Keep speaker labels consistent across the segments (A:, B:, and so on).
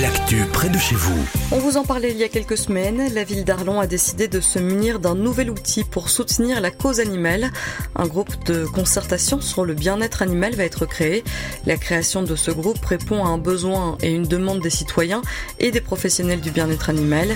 A: L'actu près de chez vous.
B: On vous en parlait il y a quelques semaines. La ville d'Arlon a décidé de se munir d'un nouvel outil pour soutenir la cause animale. Un groupe de concertation sur le bien-être animal va être créé. La création de ce groupe répond à un besoin et une demande des citoyens et des professionnels du bien-être animal.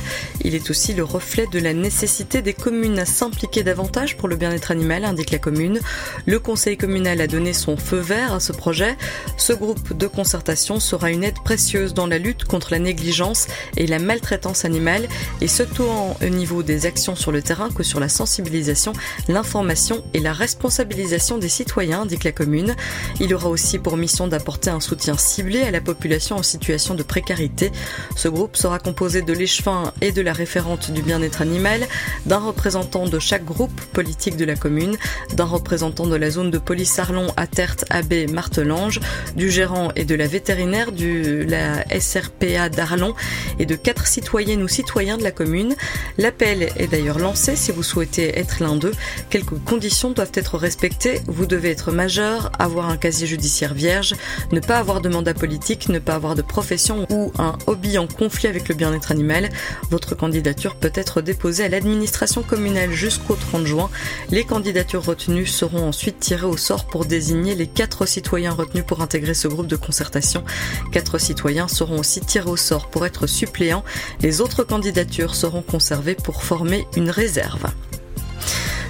B: Il est aussi le reflet de la nécessité des communes à s'impliquer davantage pour le bien-être animal, indique la commune. Le conseil communal a donné son feu vert à ce projet. Ce groupe de concertation sera une aide précieuse dans la lutte contre la négligence et la maltraitance animale, et ce au niveau des actions sur le terrain que sur la sensibilisation, l'information et la responsabilisation des citoyens, dit la commune. Il aura aussi pour mission d'apporter un soutien ciblé à la population en situation de précarité. Ce groupe sera composé de l'échevin et de la référente du bien-être animal, d'un représentant de chaque groupe politique de la commune, d'un représentant de la zone de police Arlon à Tertre, Abbé, Martelange, du gérant et de la vétérinaire de la SRP D'Arlon et de quatre citoyennes ou citoyens de la commune. L'appel est d'ailleurs lancé si vous souhaitez être l'un d'eux. Quelques conditions doivent être respectées. Vous devez être majeur, avoir un casier judiciaire vierge, ne pas avoir de mandat politique, ne pas avoir de profession ou un hobby en conflit avec le bien-être animal. Votre candidature peut être déposée à l'administration communale jusqu'au 30 juin. Les candidatures retenues seront ensuite tirées au sort pour désigner les quatre citoyens retenus pour intégrer ce groupe de concertation. Quatre citoyens seront aussi au sort pour être suppléants. Les autres candidatures seront conservées pour former une réserve.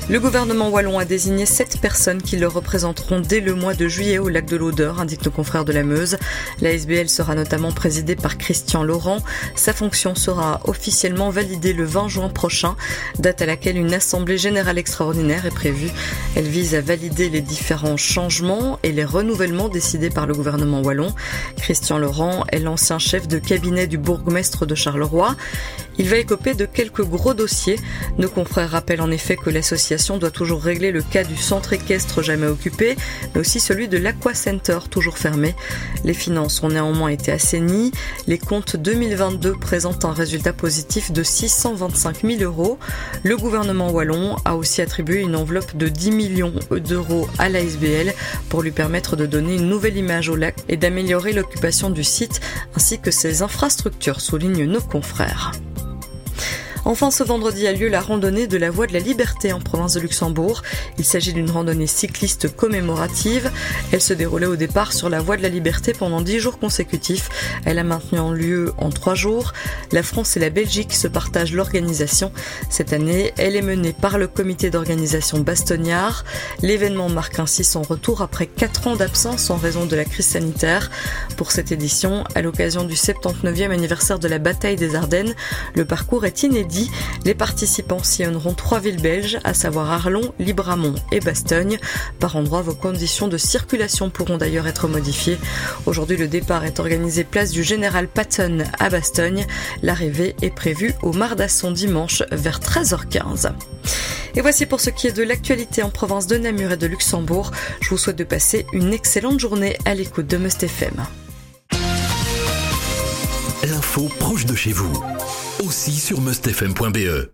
B: Le gouvernement wallon a désigné sept personnes qui le représenteront dès le mois de juillet au lac de l'Odeur, indique nos confrères de la Meuse. La SBL sera notamment présidée par Christian Laurent. Sa fonction sera officiellement validée le 20 juin prochain, date à laquelle une assemblée générale extraordinaire est prévue. Elle vise à valider les différents changements et les renouvellements décidés par le gouvernement wallon. Christian Laurent est l'ancien chef de cabinet du bourgmestre de Charleroi. Il va écoper de quelques gros dossiers. Nos confrères rappellent en effet que l'association doit toujours régler le cas du centre équestre jamais occupé, mais aussi celui de l'Aqua Center toujours fermé. Les finances ont néanmoins été assainies. Les comptes 2022 présentent un résultat positif de 625 000 euros. Le gouvernement wallon a aussi attribué une enveloppe de 10 millions d'euros à l'ASBL pour lui permettre de donner une nouvelle image au lac et d'améliorer l'occupation du site ainsi que ses infrastructures, soulignent nos confrères. Enfin, ce vendredi a lieu la randonnée de la Voie de la Liberté en province de Luxembourg. Il s'agit d'une randonnée cycliste commémorative. Elle se déroulait au départ sur la Voie de la Liberté pendant dix jours consécutifs. Elle a maintenant lieu en trois jours. La France et la Belgique se partagent l'organisation. Cette année, elle est menée par le comité d'organisation Bastognard. L'événement marque ainsi son retour après quatre ans d'absence en raison de la crise sanitaire. Pour cette édition, à l'occasion du 79e anniversaire de la bataille des Ardennes, le parcours est inédit les participants sillonneront trois villes belges, à savoir Arlon, Libramont et Bastogne. Par endroit, vos conditions de circulation pourront d'ailleurs être modifiées. Aujourd'hui, le départ est organisé place du Général Patton à Bastogne. L'arrivée est prévue au Mardasson dimanche vers 13h15. Et voici pour ce qui est de l'actualité en province de Namur et de Luxembourg. Je vous souhaite de passer une excellente journée à l'écoute de Must FM.
A: L'info proche de chez vous aussi sur mustfm.be.